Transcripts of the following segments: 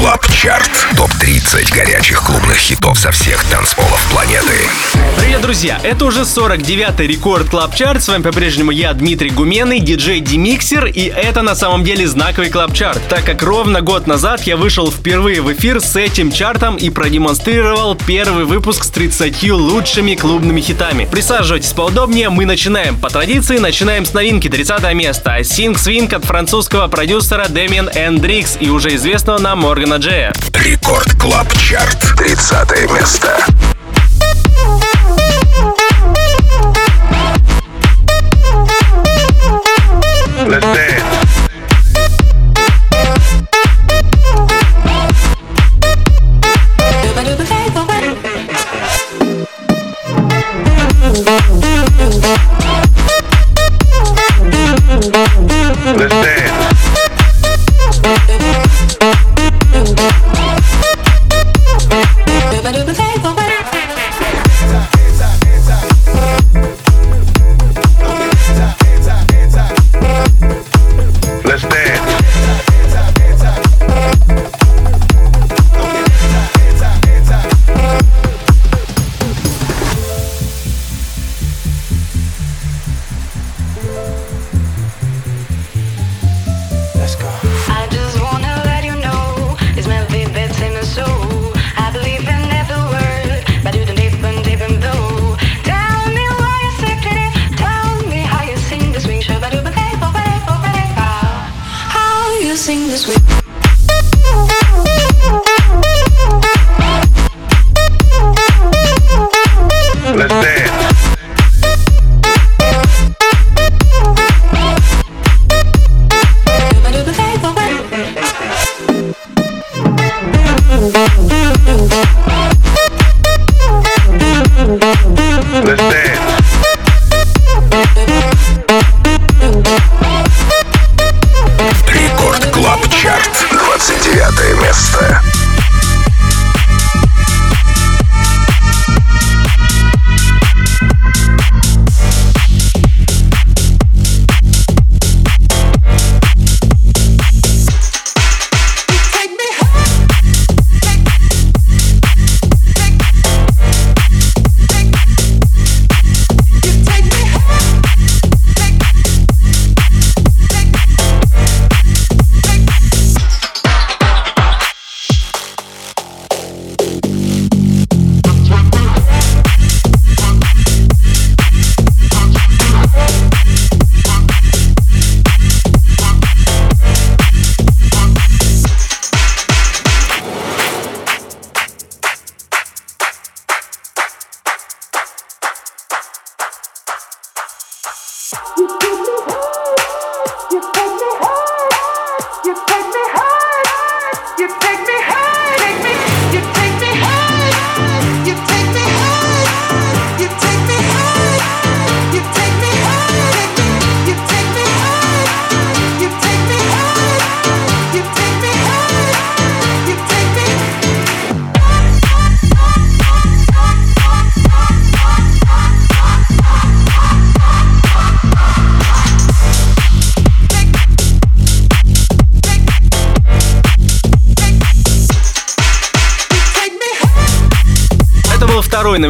Club Chart. Топ-30 горячих клубных хитов со всех танцполов планеты. Привет, друзья! Это уже 49-й Record Club Chart. С вами по-прежнему я, Дмитрий Гуменный, диджей Демиксер, и это на самом деле знаковый Club Chart, так как ровно год назад я вышел впервые в эфир с этим чартом и продемонстрировал первый выпуск с 30 лучшими клубными хитами. Присаживайтесь поудобнее, мы начинаем. По традиции начинаем с новинки 30 место. Sing Swing от французского продюсера Damien N-Drix и уже известного нам Моргана Джея. Record Club Chart. 30 место. You sing this swing.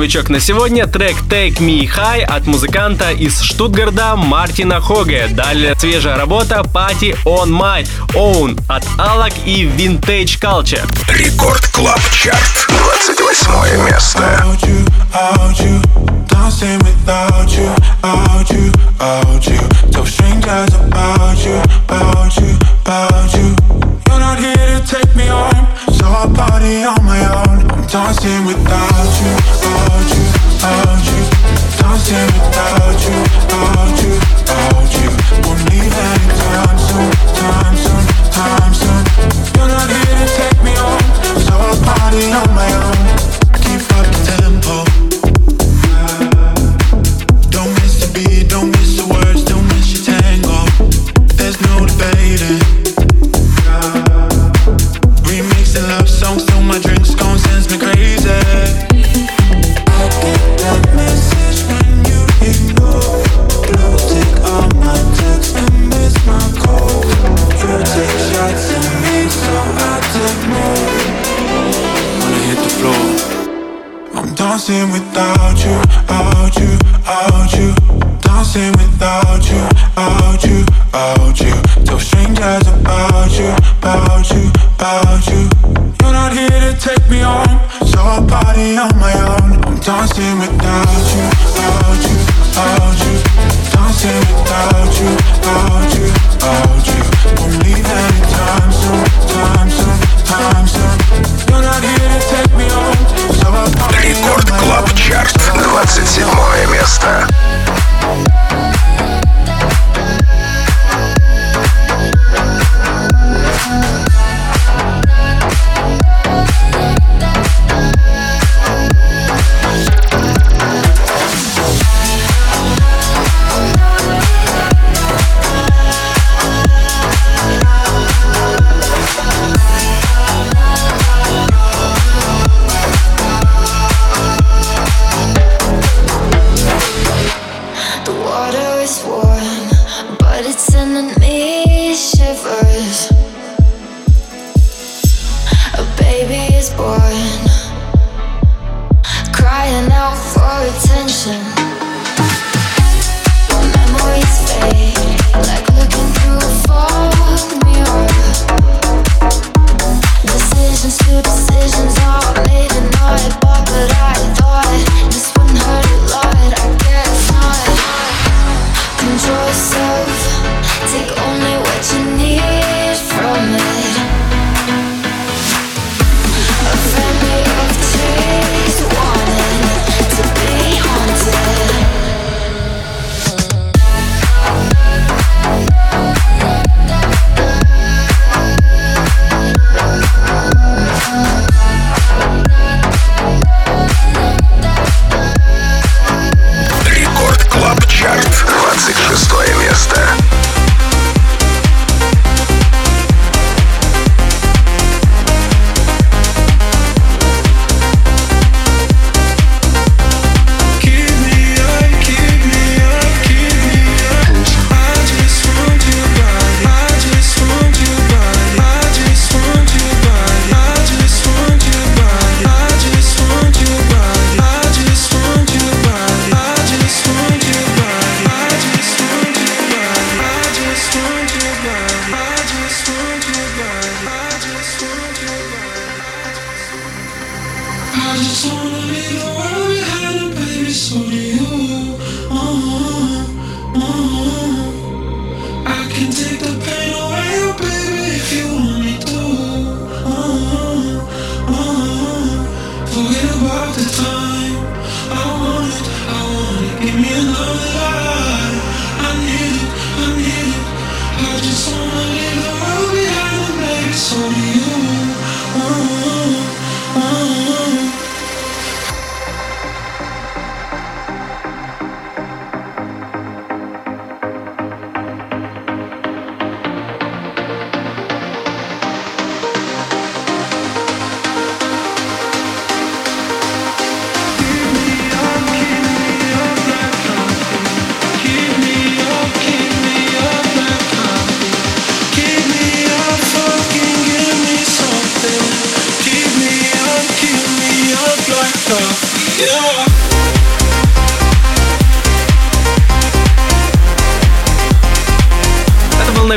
Новичок на сегодня, трек Take Me High от музыканта из Штутгарда Мартина Хоге. Далее свежая работа Party On My Own от Alok и Vintage Culture. Record Club Chart. 28 место. Out you, out you, dancing without you, out you, out you. Tell strangers about you, about you, about you. You're not here to take me home, so I party on my own. I'm dancing without you, without you, dancing without you. you, Рекорд Клаб Чарт, 27 место.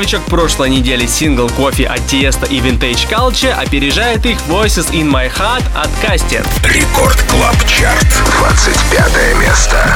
новичок прошлой недели сингл «Coffee» от Tiësto и Vintage Culture опережает их «Voices in my heart» от Кастер. Record Club Chart, 25 место.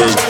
Big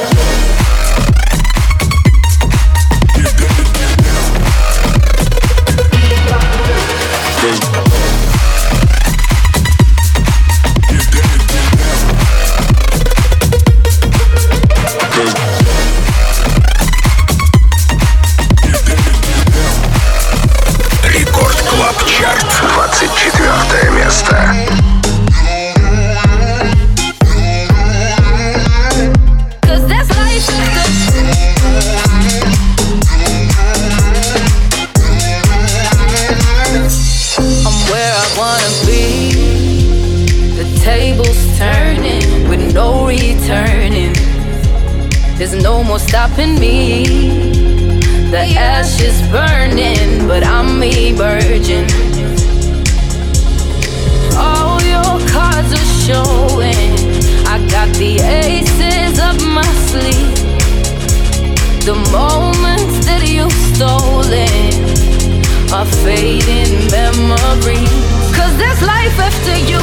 virgin. All your cards are showing. I got the aces up my sleeve. The moments that you've stolen are fading memories. Cause there's life after you.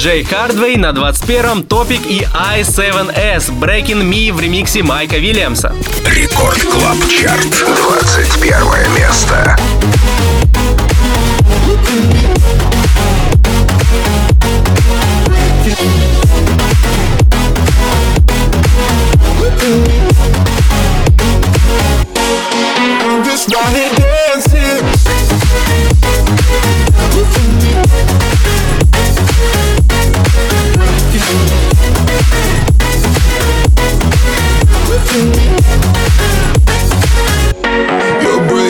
Jay Hardway, на 21-м Topic и A7S Breaking Me в ремиксе Майка Вильямса. Record Club Chart. 21 место.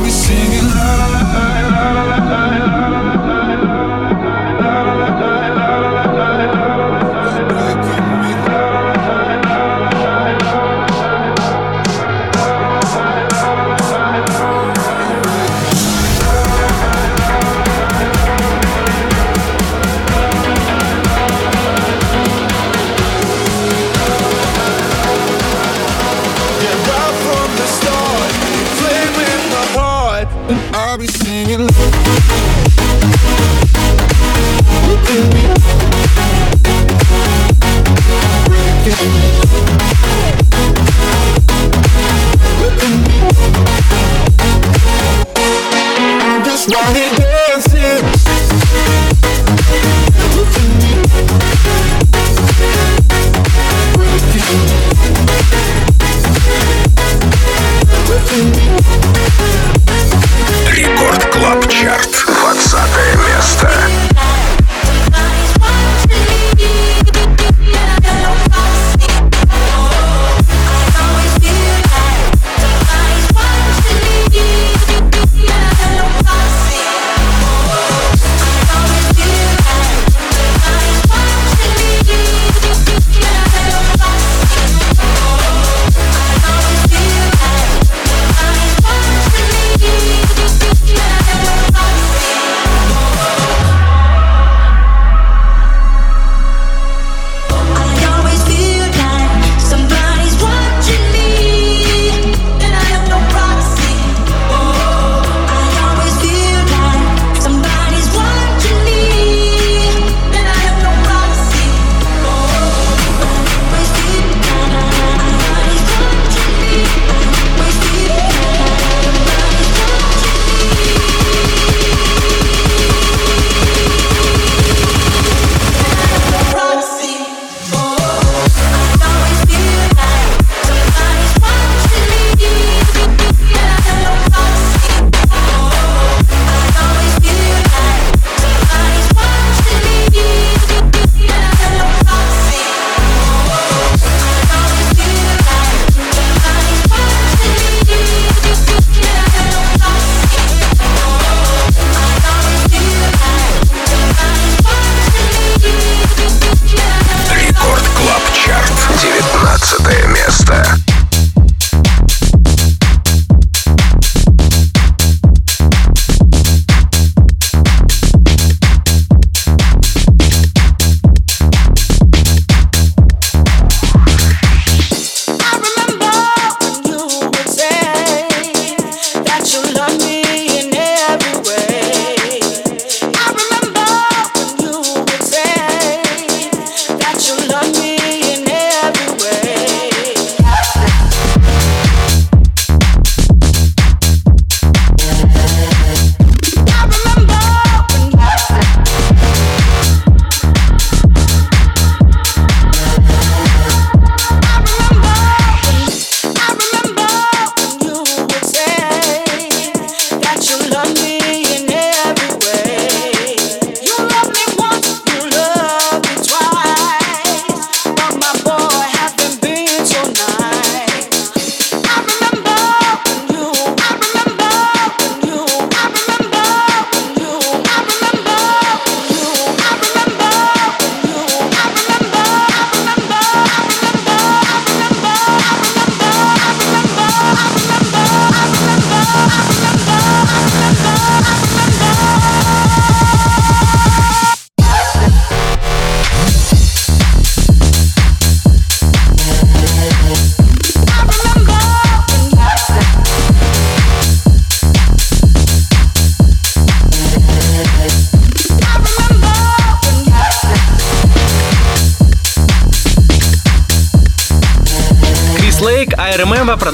I'll be singing. la la la la la Рекорд Клаб Чарт. 20 место.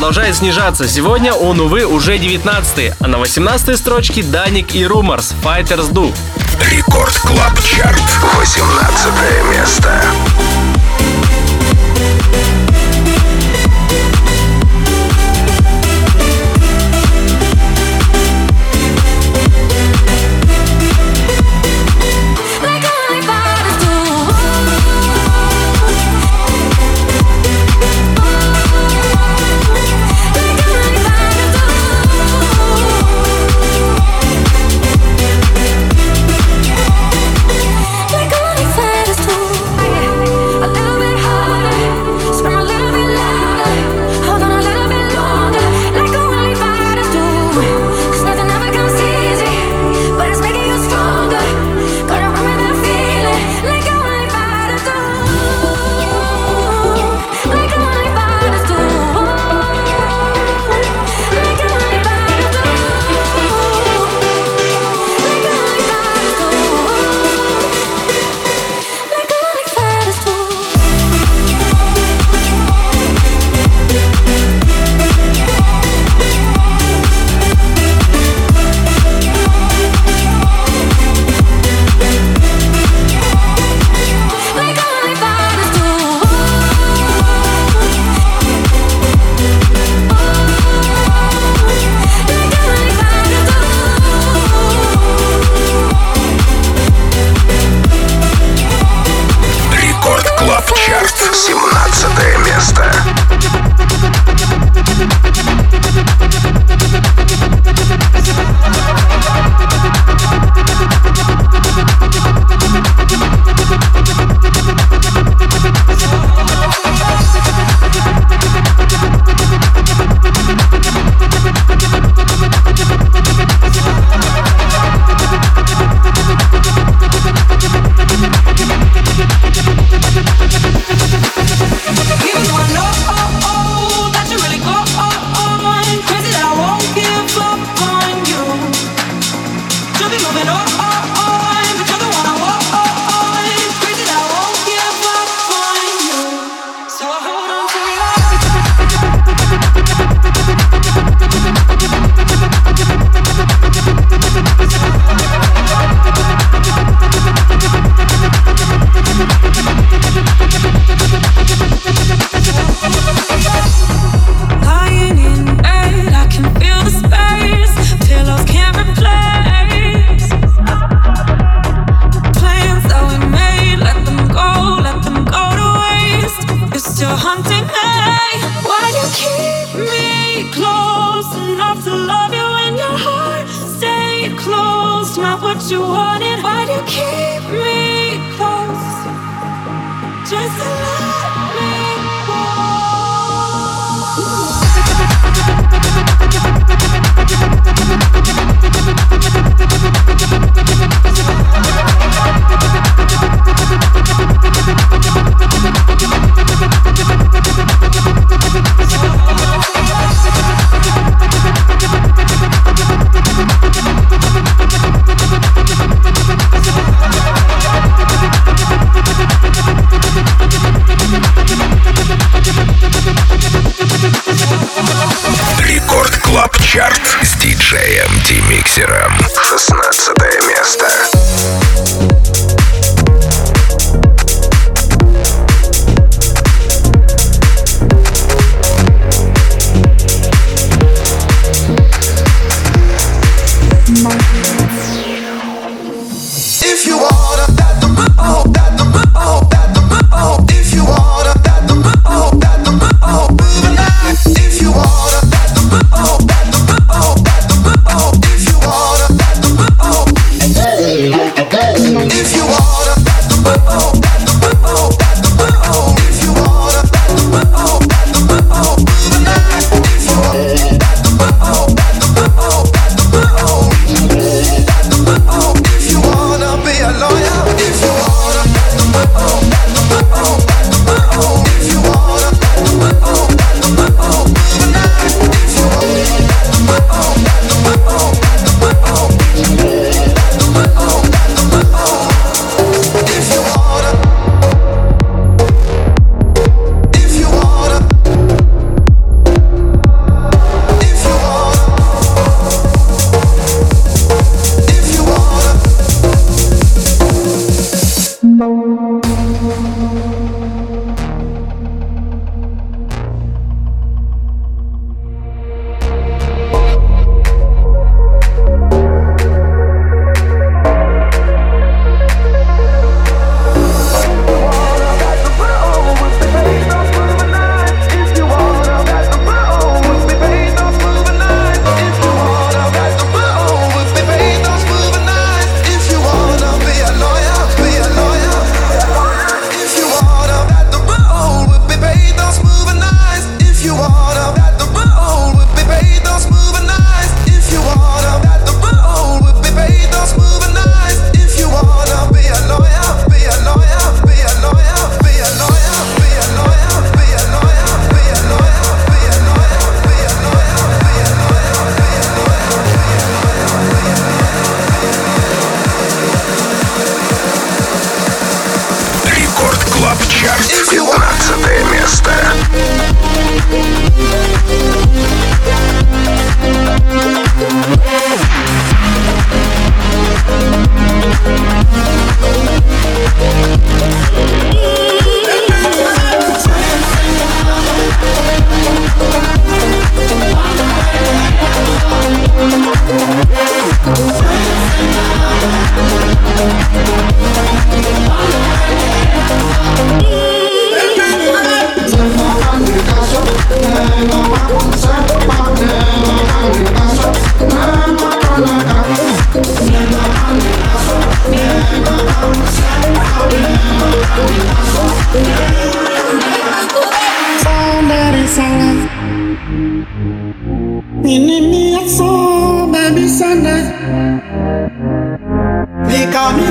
продолжает снижаться. Сегодня он, увы, уже 19-й, а на 18-й строчке Dannic и Румарс, «Fighters Do». Record Club Chart, 18 место.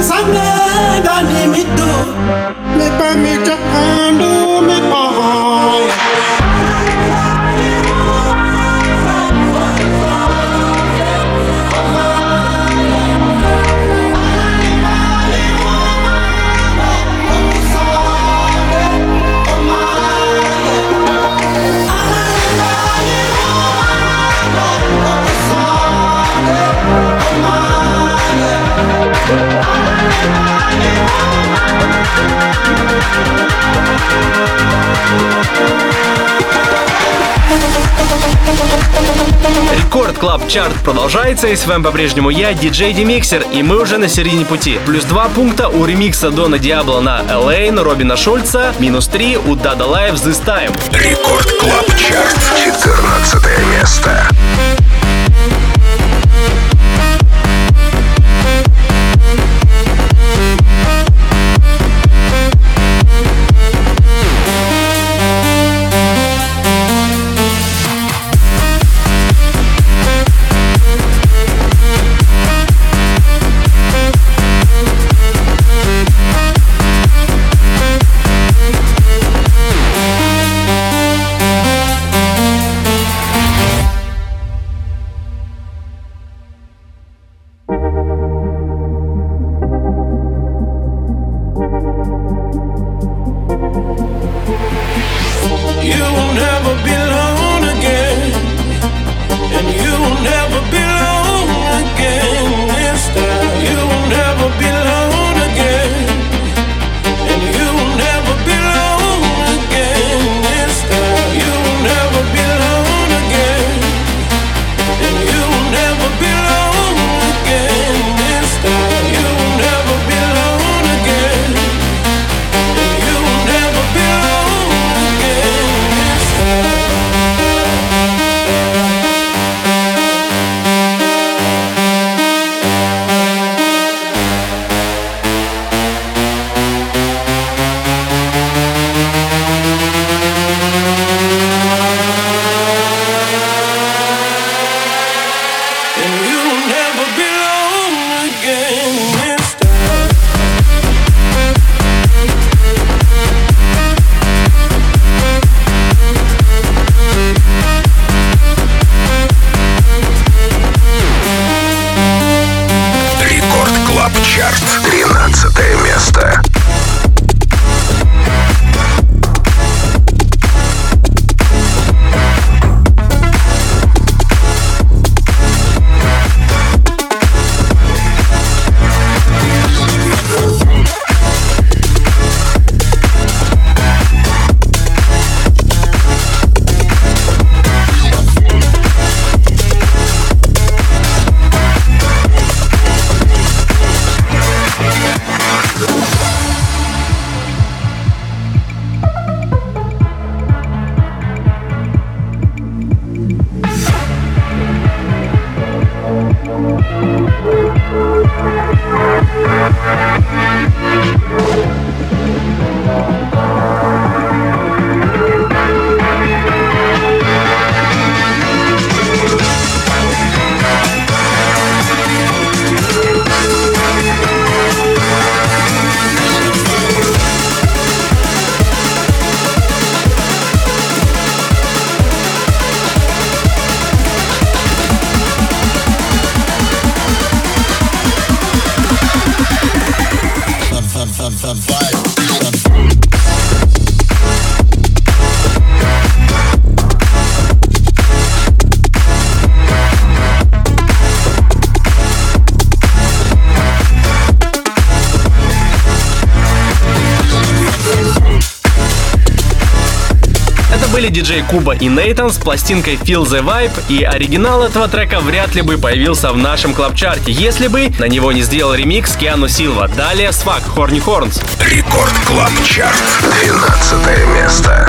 Sangre ganimitu, me permite Club Chart продолжается, и с вами по-прежнему я, диджей Демиксер, и мы уже на середине пути. Плюс два пункта у ремикса Дона Диабло на Alane, Робина Шульца, минус три у Dada Life This Time. Record Club Chart. 14 место. we диджей Куба и Neitan с пластинкой Feel the Vibe, и оригинал этого трека вряд ли бы появился в нашем club chart е, если бы на него не сделал ремикс Keanu Silva. Далее Swacq, Horny Horns. Record Club Chart. 12 место.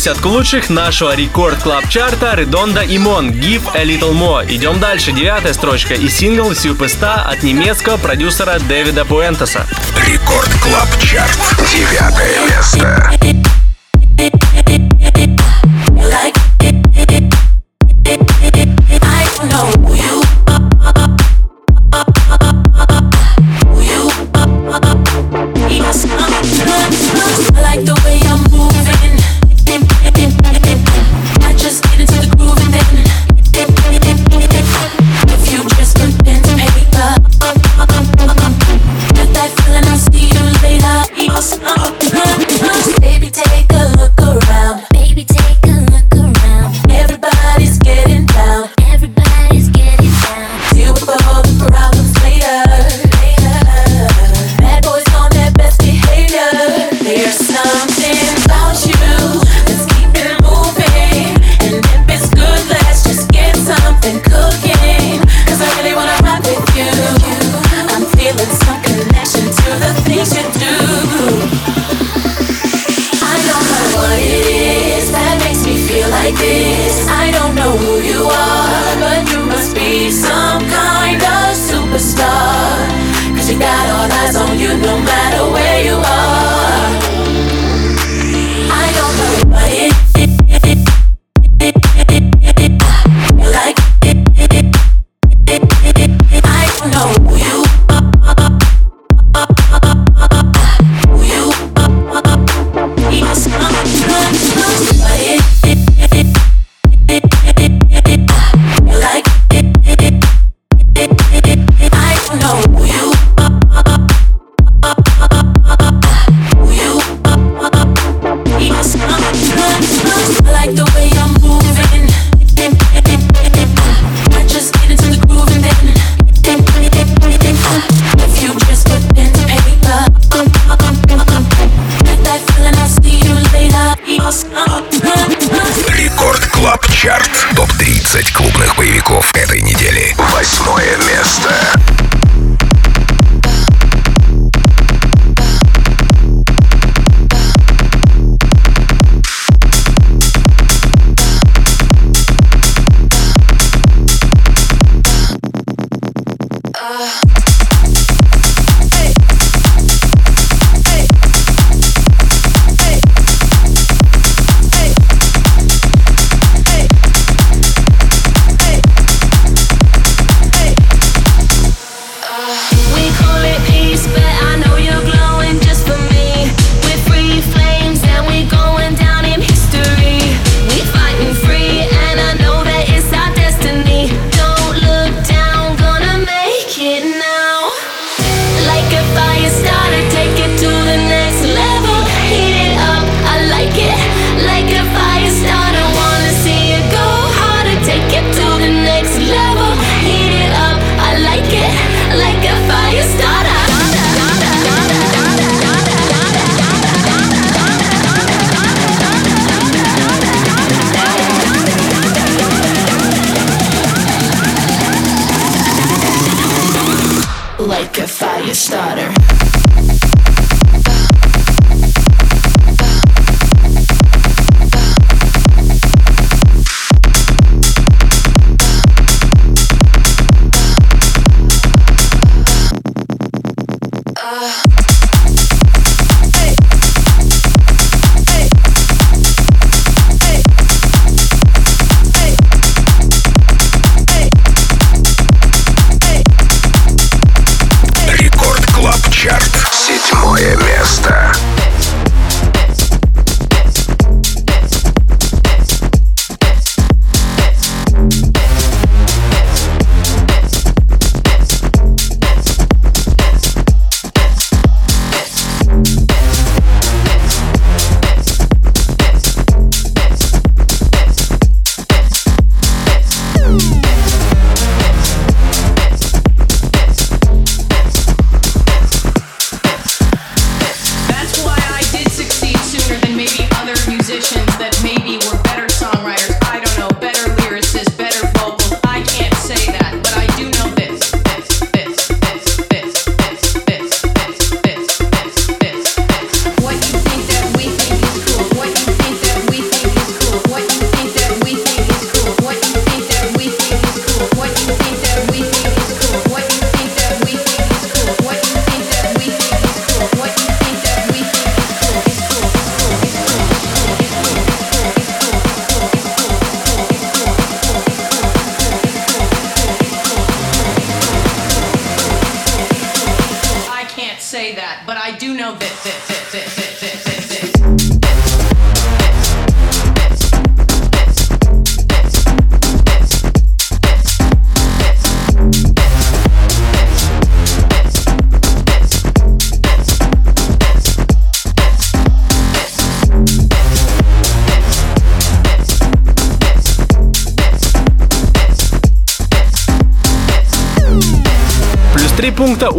десятку лучших нашего record club chart а Redondo и Мон Give a Little More. Идем дальше. Девятая строчка и сингл Superstar от немецкого продюсера Дэвида Пуэнтеза. Record club chart. Девятое место.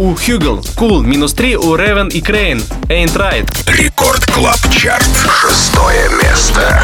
У Хьюгл, Кул, минус 3 у Ревен и Крейн, Ain't Right. Рекорд Клаб Чарт, шестое место.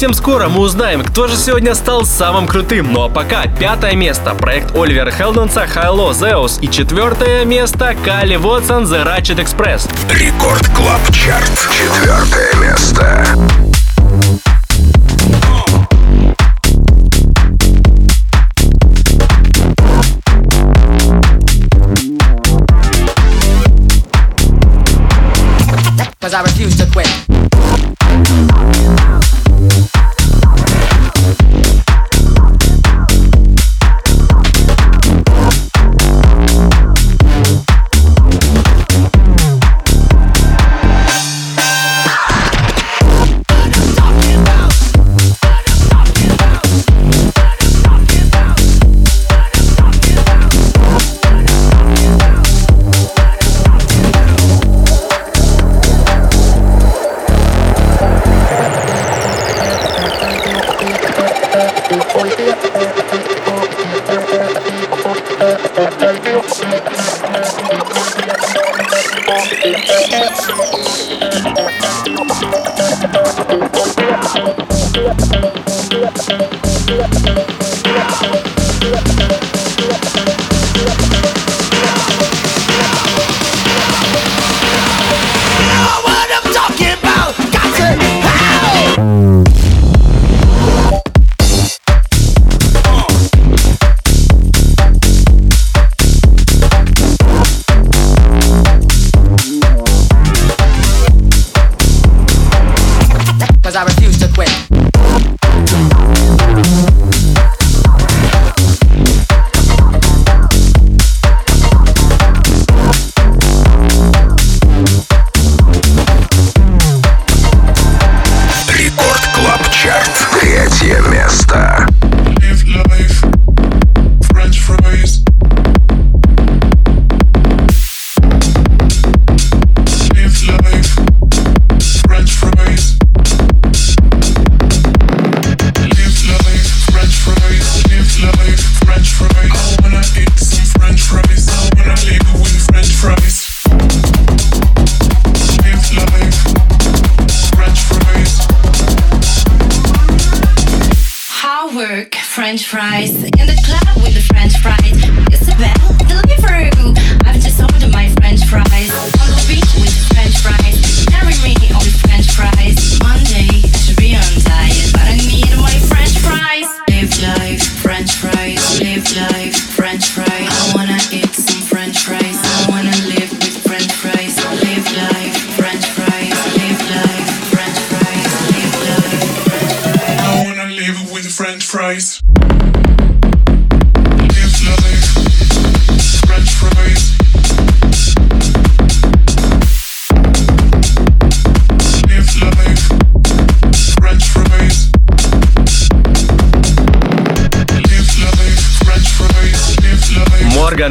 совсем скоро мы узнаем, кто же сегодня стал самым крутым. Ну а пока пятое место проект Оливера Хелденса HI-LO Zeus и четвертое место Kyle Watson The Ratchet Express. Record Club Chart. Четвертое место.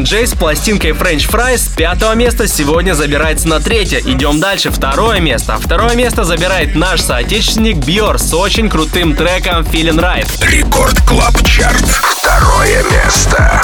диджей с пластинкой French Fry с пятого места сегодня забирается на третье. Идем дальше, второе место. А второе место забирает наш соотечественник Бьор с очень крутым треком Feeling Right. Record Club Chart. Второе место.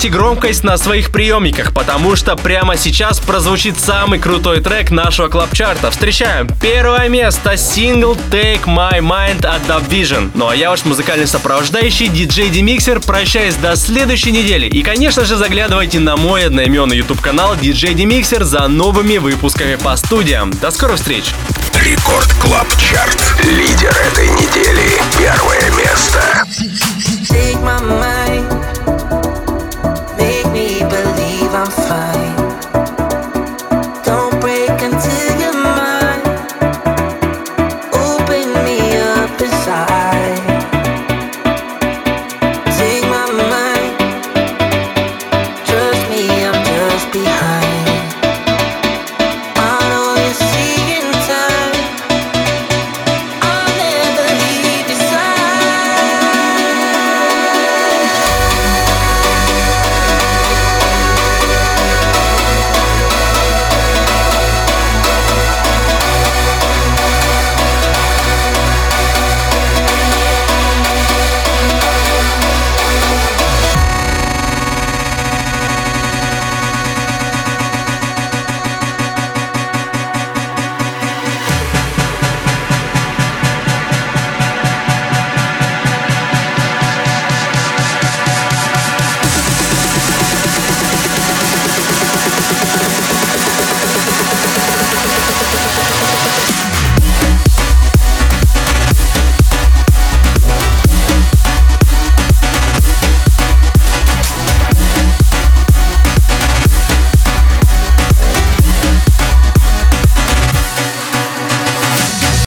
Добавляйте громкость на своих приемниках, потому что прямо сейчас прозвучит самый крутой трек нашего club chart а. Встречаем первое место, сингл Take My Mind от DubVision. Ну а я ваш музыкальный сопровождающий, диджей Demixer, прощаюсь до следующей недели. И, конечно же, заглядывайте на мой одноименный YouTube канал DJ Demixer за новыми выпусками по студиям. До скорых встреч! Record Club Chart. Лидер этой недели. Первое место. Take my mind, Fine.